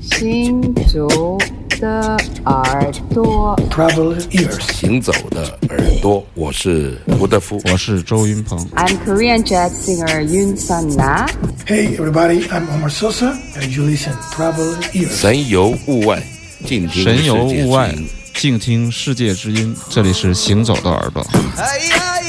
行走的耳朵，Travel ears. 行走的耳朵，我是胡德夫。我是周云鹏。I'm Korean jazz singer Yoon Sun Na. Hey, everybody, I'm Omar Sosa, and you listen Travel ears. 神游物外，静听神游物外世界之音，静听世界之音。这里是行走的耳朵。哎呀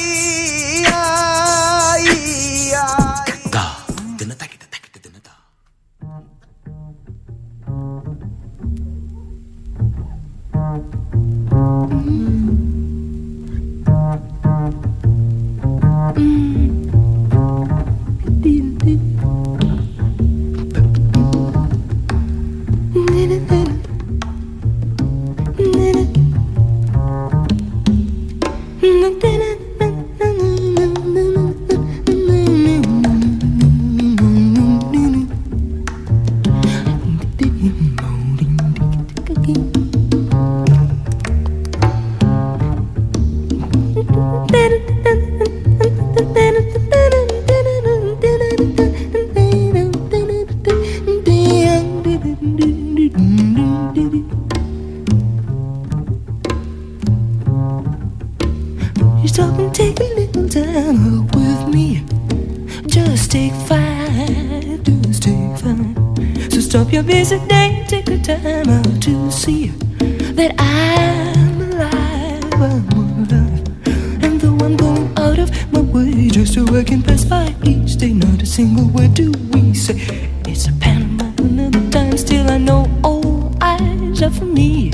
just I can pass by each day, not a single word do we say. It's a Panama another time, still I know all eyes are for me.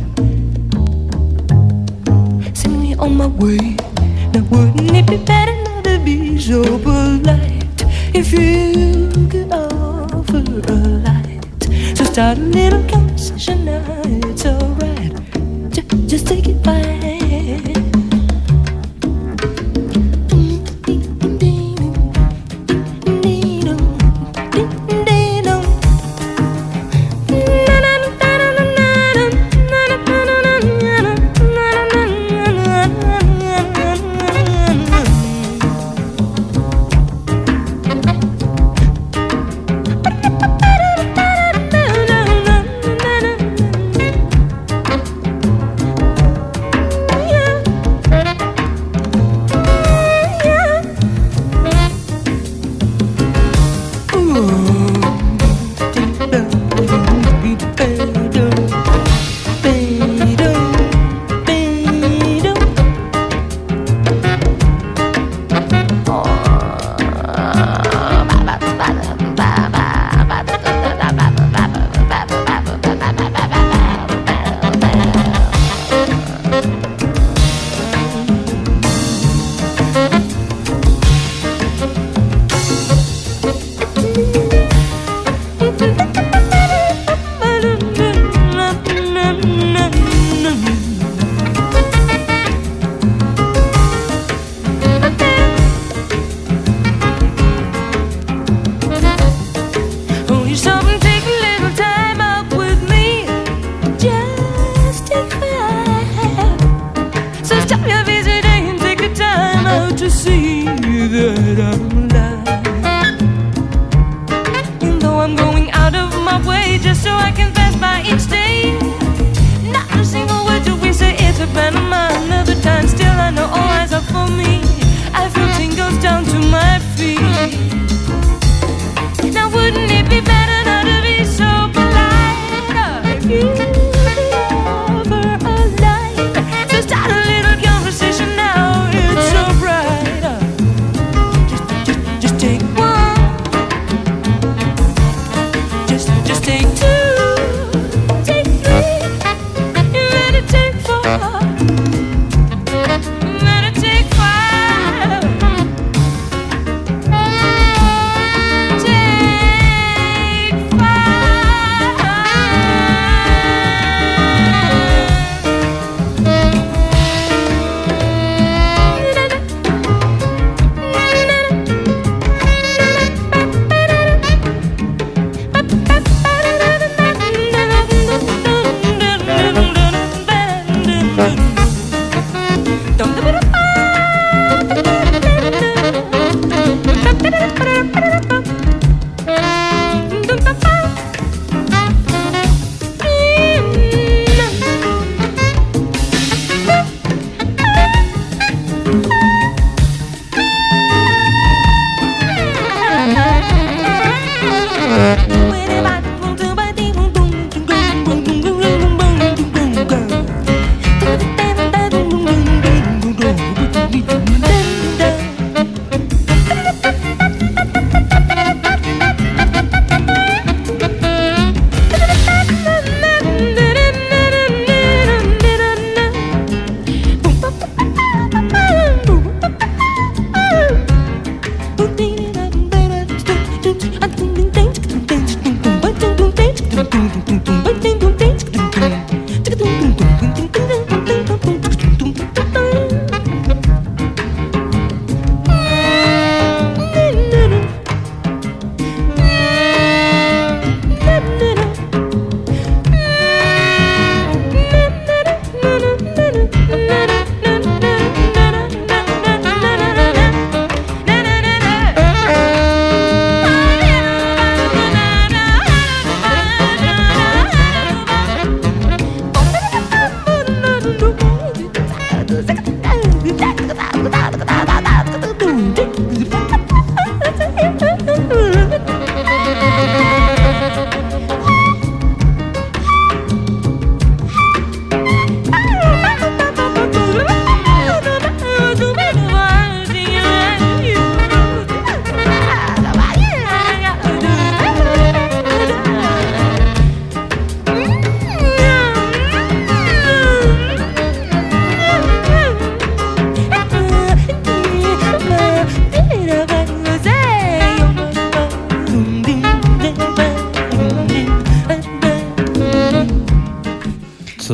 Send me on my way. Now wouldn't it be better not to be so polite if you could offer a light? So start a little conversation now,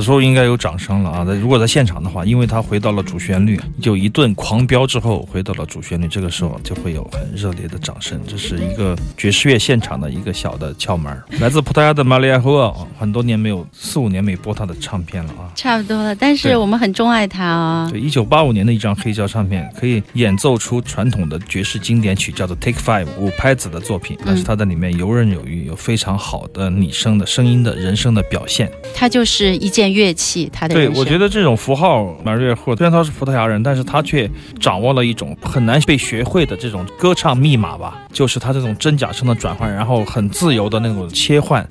时候应该有掌声了啊！如果在现场的话，因为他回到了主旋律，就一顿狂飙之后回到了主旋律，这个时候就会有很热烈的掌声。这是一个爵士乐现场的一个小的窍门。来自葡萄牙的玛丽亚·霍尔，很多年没有四五年没播他的唱片了啊。差不多了，但是我们很钟爱他啊、对，一九八五年的一张黑胶唱片，可以演奏出传统的爵士经典曲，叫做《Take Five》五拍子的作品，但是他在里面游刃有余，有非常好的拟声的声音的人声的表现。他就是一件乐器，他的对，我觉得这种符号，马瑞霍虽然他是葡萄牙人，但是他却掌握了一种很难被学会的这种歌唱密码吧，就是他这种真假声的转换，然后很自由的那种切换。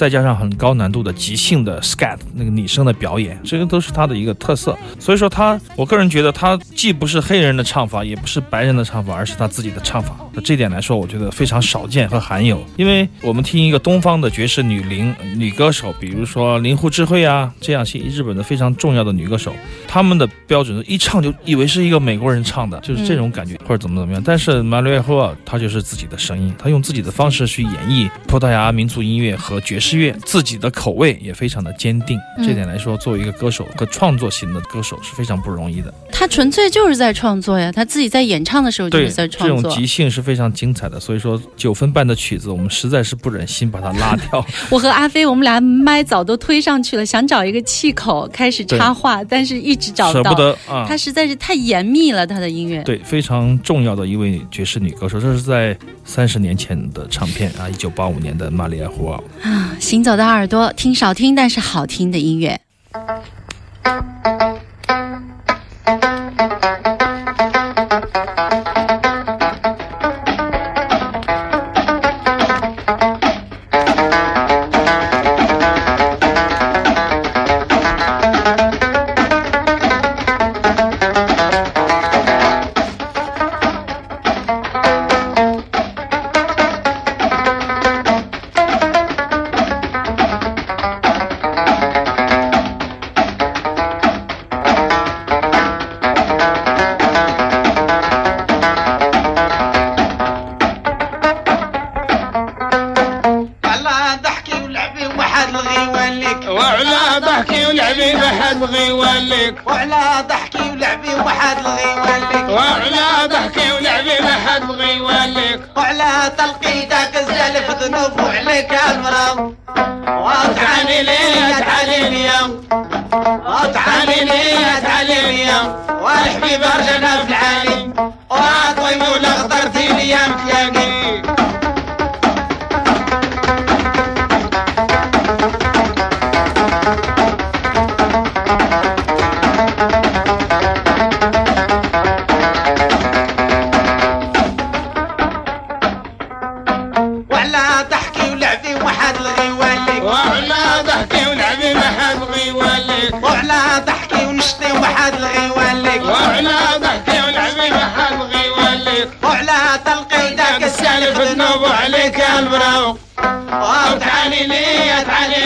再加上很高难度的即兴的 scat 那个拟声的表演，这个都是他的一个特色。所以说他，我个人觉得他既不是黑人的唱法，也不是白人的唱法，而是他自己的唱法。那这点来说，我觉得非常少见和罕有。因为我们听一个东方的爵士女伶女歌手，比如说林户智慧啊，这样些日本的非常重要的女歌手，她们的标准一唱就以为是一个美国人唱的，就是这种感觉，或者怎么怎么样。但是马里亚霍尔她就是自己的声音，她用自己的方式去演绎葡萄牙民族音乐和爵士乐，自己的口味也非常的坚定。嗯这点来说，作为一个歌手和创作型的歌手是非常不容易的。他纯粹就是在创作呀，他自己在演唱的时候就，是在创作这种。即兴是非常精彩的。所以说，九分半的曲子，我们实在是不忍心把它拉掉。我和阿飞，我们俩麦早都推上去了，想找一个气口开始插话，但是一直找不到。舍不得啊。他实在是太严密了，他的音乐。对，非常重要的一位爵士女歌手，这是在三十年前的唱片啊，一九八五年的玛丽亚·胡尔。啊，行走的耳朵，听少听但是好听的音乐。تلقيتك الزلف ذنوب وعليك المرض وتعالي لي تعالي لي وتعالي لي تعالي لي والحبيب رجعنا في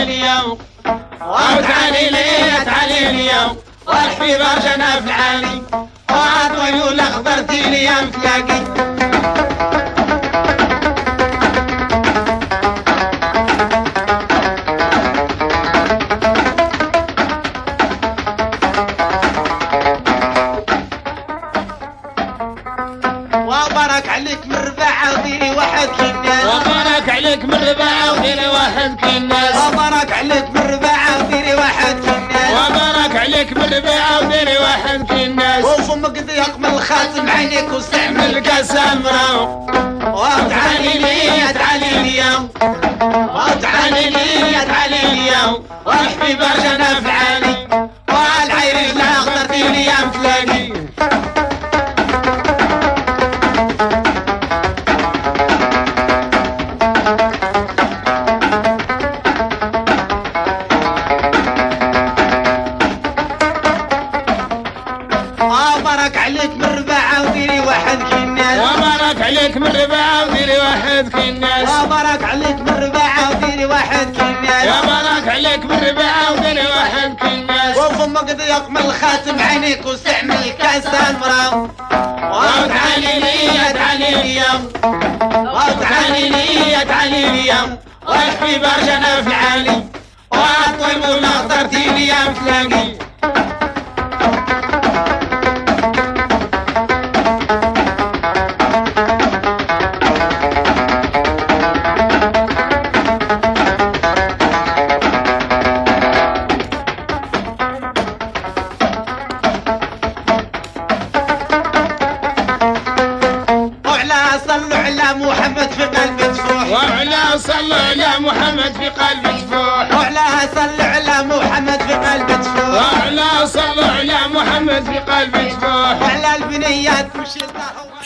اليوم. وتعالي لي تعالي اليوم. واحفي برجنا في العالي وعطوي ولا خبرتي لي تلاقي محنس وبارك عليك بالرباعة وديري واحد في الناس وبارك عليك بالرباعة وديري واحد في الناس وفمك ضيق من الخاتم عينيك واستعمل قسم وتعالي لي تعالي لي وتعالي لي تعالي لي وحبي برجنا في عالي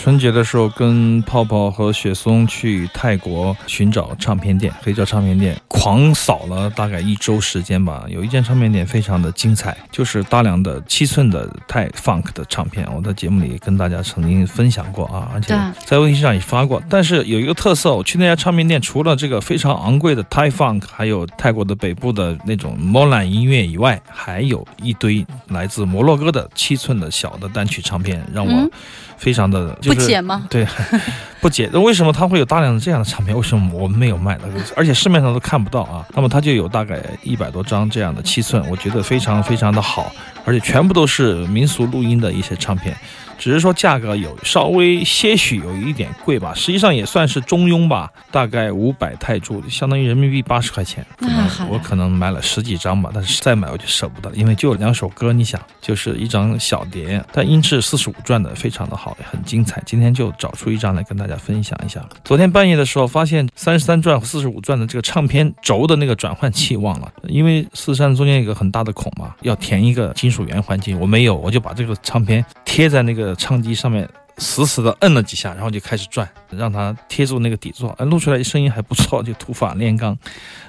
春节的时候，跟泡泡和雪松去泰国寻找唱片店，黑胶唱片店，狂扫了大概一周时间吧。有一间唱片店非常的精彩，就是大量的七寸的泰 funk 的唱片，我在节目里跟大家曾经分享过啊，而且在微信上也发过。但是有一个特色，我去那家唱片店，除了这个非常昂贵的泰 funk，还有泰国的北部的那种莫兰音乐以外，还有一堆来自摩洛哥的七寸的小的单曲唱片，让我嗯非常的、就是、不解吗？对，不解。那为什么它会有大量的这样的唱片？为什么我们没有卖的？而且市面上都看不到啊。那么它就有大概一百多张这样的七寸，我觉得非常非常的好，而且全部都是民俗录音的一些唱片。只是说价格有稍微些许有一点贵吧，实际上也算是中庸吧，大概五百泰铢，相当于人民币八十块钱。我可能买了十几张吧，但是再买我就舍不得了，因为就两首歌，你想，就是一张小碟，但音质四十五转的非常的好，很精彩。今天就找出一张来跟大家分享一下。昨天半夜的时候发现三十三转和四十五转的这个唱片轴的那个转换器忘了，因为四十三中间有一个很大的孔嘛，要填一个金属圆环进去，我没有，我就把这个唱片贴在那个唱机上面。死死的摁了几下，然后就开始转，让它贴住那个底座，哎，录出来声音还不错，就土法炼钢。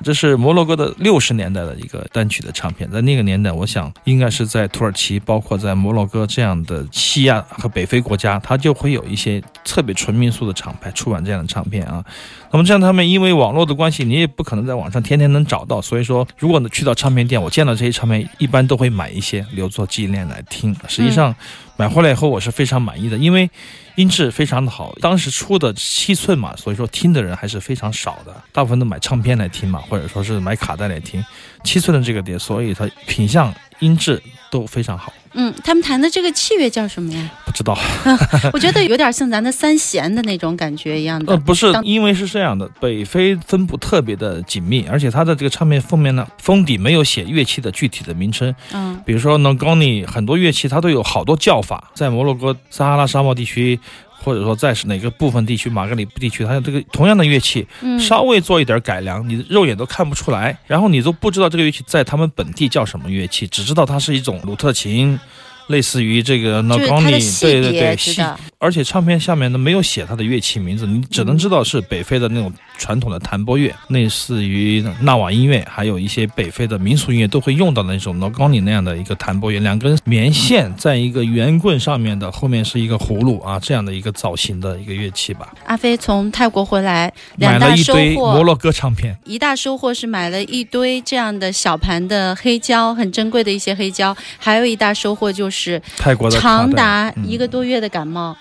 这是摩洛哥的六十年代的一个单曲的唱片，在那个年代，我想应该是在土耳其，包括在摩洛哥这样的西亚和北非国家，它就会有一些特别纯民俗的厂牌出版这样的唱片啊。那么这样他们因为网络的关系，你也不可能在网上天天能找到，所以说如果呢去到唱片店，我见到这些唱片，一般都会买一些留作纪念来听。实际上买回来以后，我是非常满意的，因为。音质非常的好，当时出的七寸嘛，所以说听的人还是非常少的，大部分都买唱片来听嘛，或者说是买卡带来听。七寸的这个碟，所以它品相、音质都非常好。嗯，他们弹的这个器乐叫什么呀？不知道，我觉得有点像咱的三弦的那种感觉一样的。呃，不是，因为是这样的，北非分布特别的紧密，而且它的这个唱片封面呢，封底没有写乐器的具体的名称，嗯比如说 n o g o n i 很多乐器它都有好多叫法，在摩洛哥撒哈拉沙漠地区，或者说在是哪个部分地区，马格里布地区，它有这个同样的乐器，嗯，稍微做一点改良，你肉眼都看不出来，然后你都不知道这个乐器在他们本地叫什么乐器，只知道它是一种鲁特琴。类似于这个就是它的 Nagani，细对对对，细知道，而且唱片下面呢没有写它的乐器名字，你只能知道是北非的那种传统的弹拨乐，类似于纳瓦音乐，还有一些北非的民俗音乐都会用到的那种 n a g o n i 那样的一个弹拨乐，两根棉线在一个圆棍上面的，后面是一个葫芦啊，这样的一个造型的一个乐器吧。阿飞从泰国回来，买了一两大收获。堆摩洛哥唱片，一大收获是买了一堆这样的小盘的黑胶，很珍贵的一些黑胶。还有一大收获就是泰国的卡带长达嗯一个多月的感冒，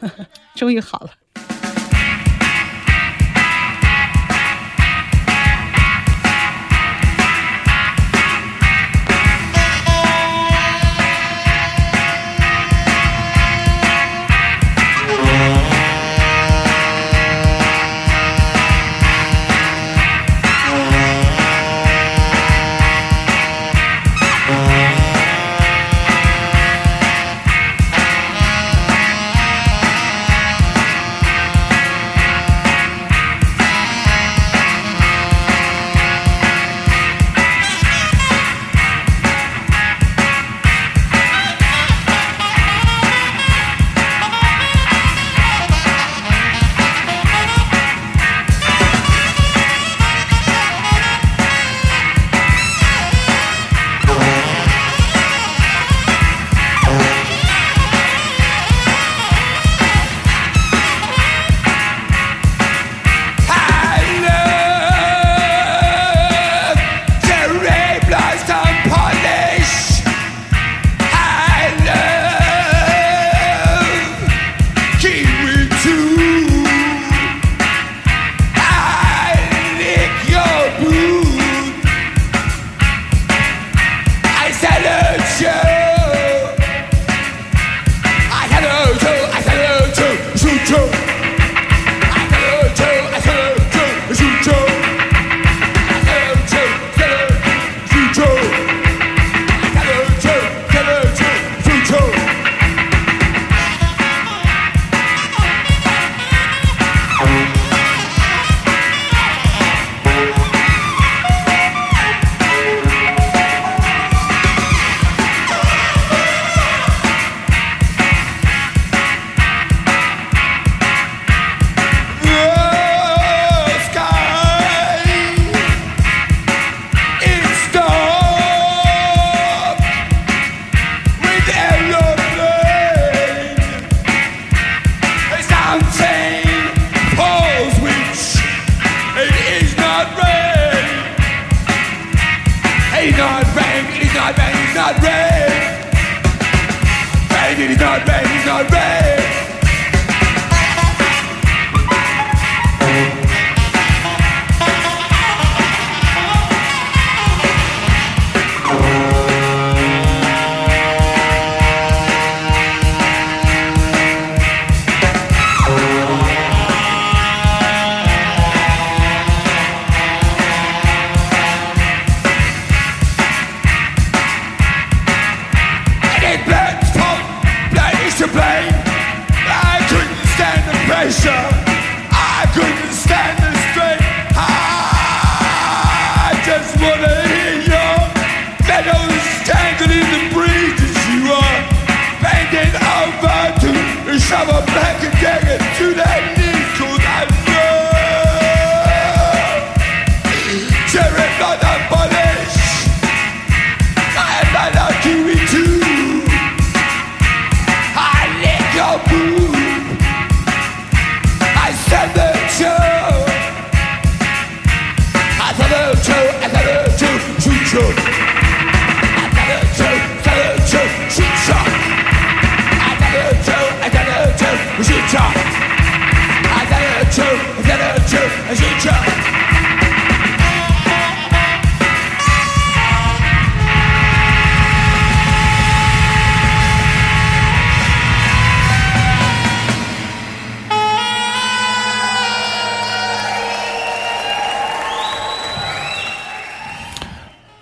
终于好了。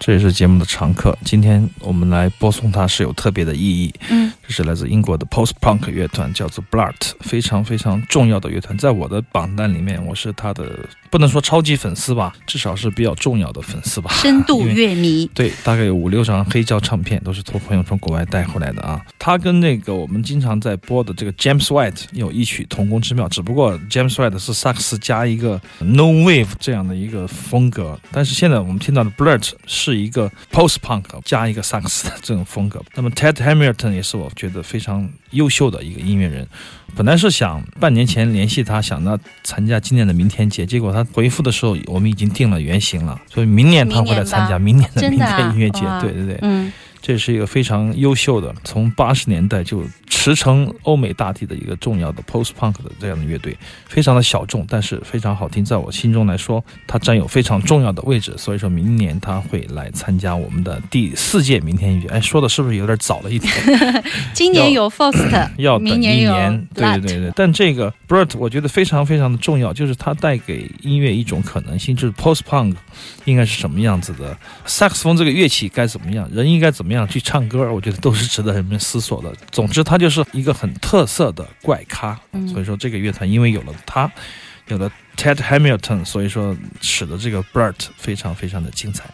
这也是节目的常客。今天我们来播送它是有特别的意义。嗯，这是来自英国的 post punk 乐团，叫做 Blurt，非常非常重要的乐团，在我的榜单里面，我是他的不能说超级粉丝吧，至少是比较重要的粉丝吧。深度乐迷。对，大概有五六张黑胶唱片都是托朋友从国外带回来的啊。他跟那个我们经常在播的这个 James White 有异曲同工之妙，只不过 James White 是萨克斯加一个 No Wave 这样的一个风格，但是现在我们听到的 Blurt 是一个 Post Punk 加一个萨克斯的这种风格。那么 Ted Hamilton 也是我觉得非常优秀的一个音乐人。本来是想半年前联系他，想他参加今年的明天节，结果他回复的时候，我们已经定了原型了，所以明年他会来参加明年的明天音乐节。哇对对对，嗯，这是一个非常优秀的，从八十年代就驰骋欧美大地的一个重要的 post punk 的这样的乐队，非常的小众，但是非常好听。在我心中来说，它占有非常重要的位置。所以说明年他会来参加我们的第四届明天音乐。哎，说的是不是有点早了一点？今年有 Faust，要等一明年有年，对对对对。但这个 Bert 我觉得非常非常的重要，就是它带给音乐一种可能性，就是 post punk 应该是什么样子的，萨克斯风这个乐器该怎么样，人应该怎么样去唱歌，我觉得都是值得人们思索的。总之，他就是一个很特色的怪咖，嗯所以说这个乐团因为有了他，有了 Ted Hamilton，所以说使得这个 Bert 非常非常的精彩。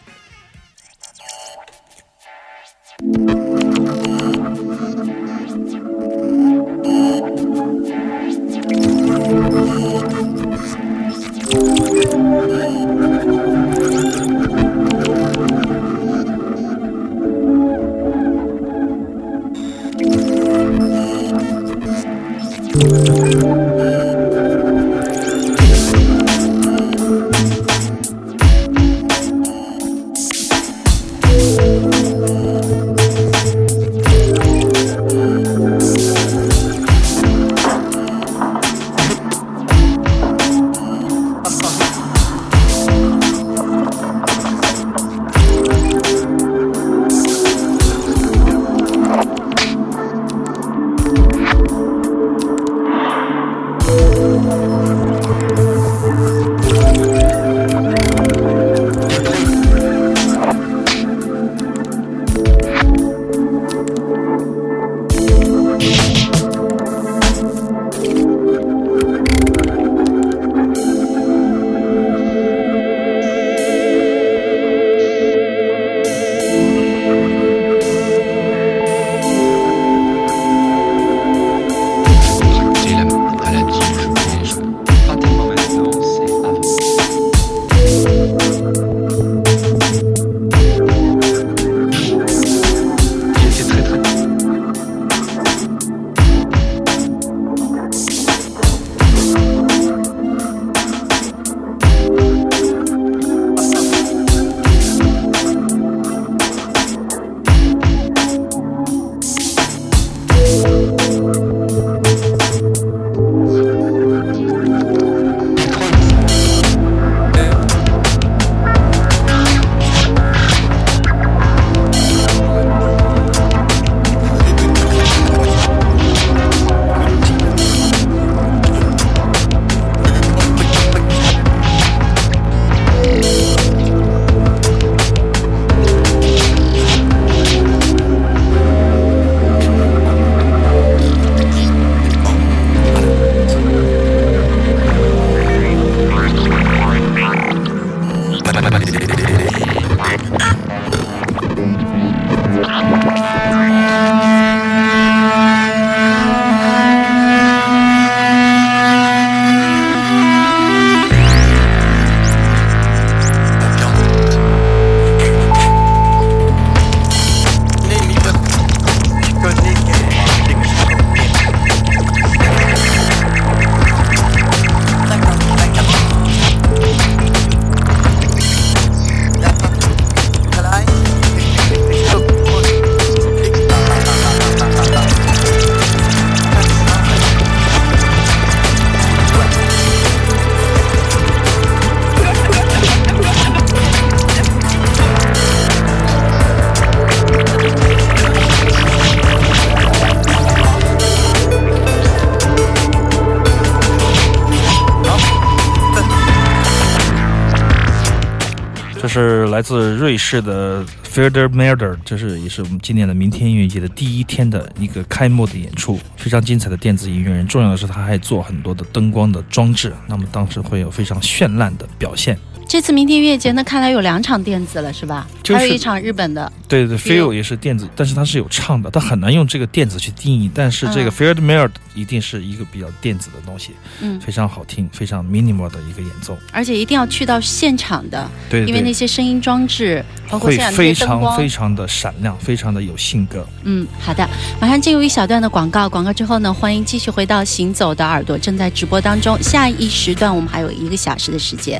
来自瑞士的 f e r d e r m e r d e r 这是也是我们今年的明天音乐节的第一天的一个开幕的演出，非常精彩的电子音乐人。重要的是他还做很多的灯光的装置，那么当时会有非常绚烂的表现。这次明天音乐节，那看来有两场电子了，是吧？就是还有一场日本的。对对也，Feel 也是电子，但是它是有唱的，它很难用这个电子去定义。但是这个嗯 f e r d e m e r d 一定是一个比较电子的东西，嗯，非常好听，非常 minimal 的一个演奏。而且一定要去到现场的，对对因为那些声音装置，包括会现场那非常些灯光，非常的闪亮，非常的有性格。嗯，好的，马上进入一小段的广告，广告之后呢，欢迎继续回到行走的耳朵，正在直播当中。下一时段我们还有一个小时的时间。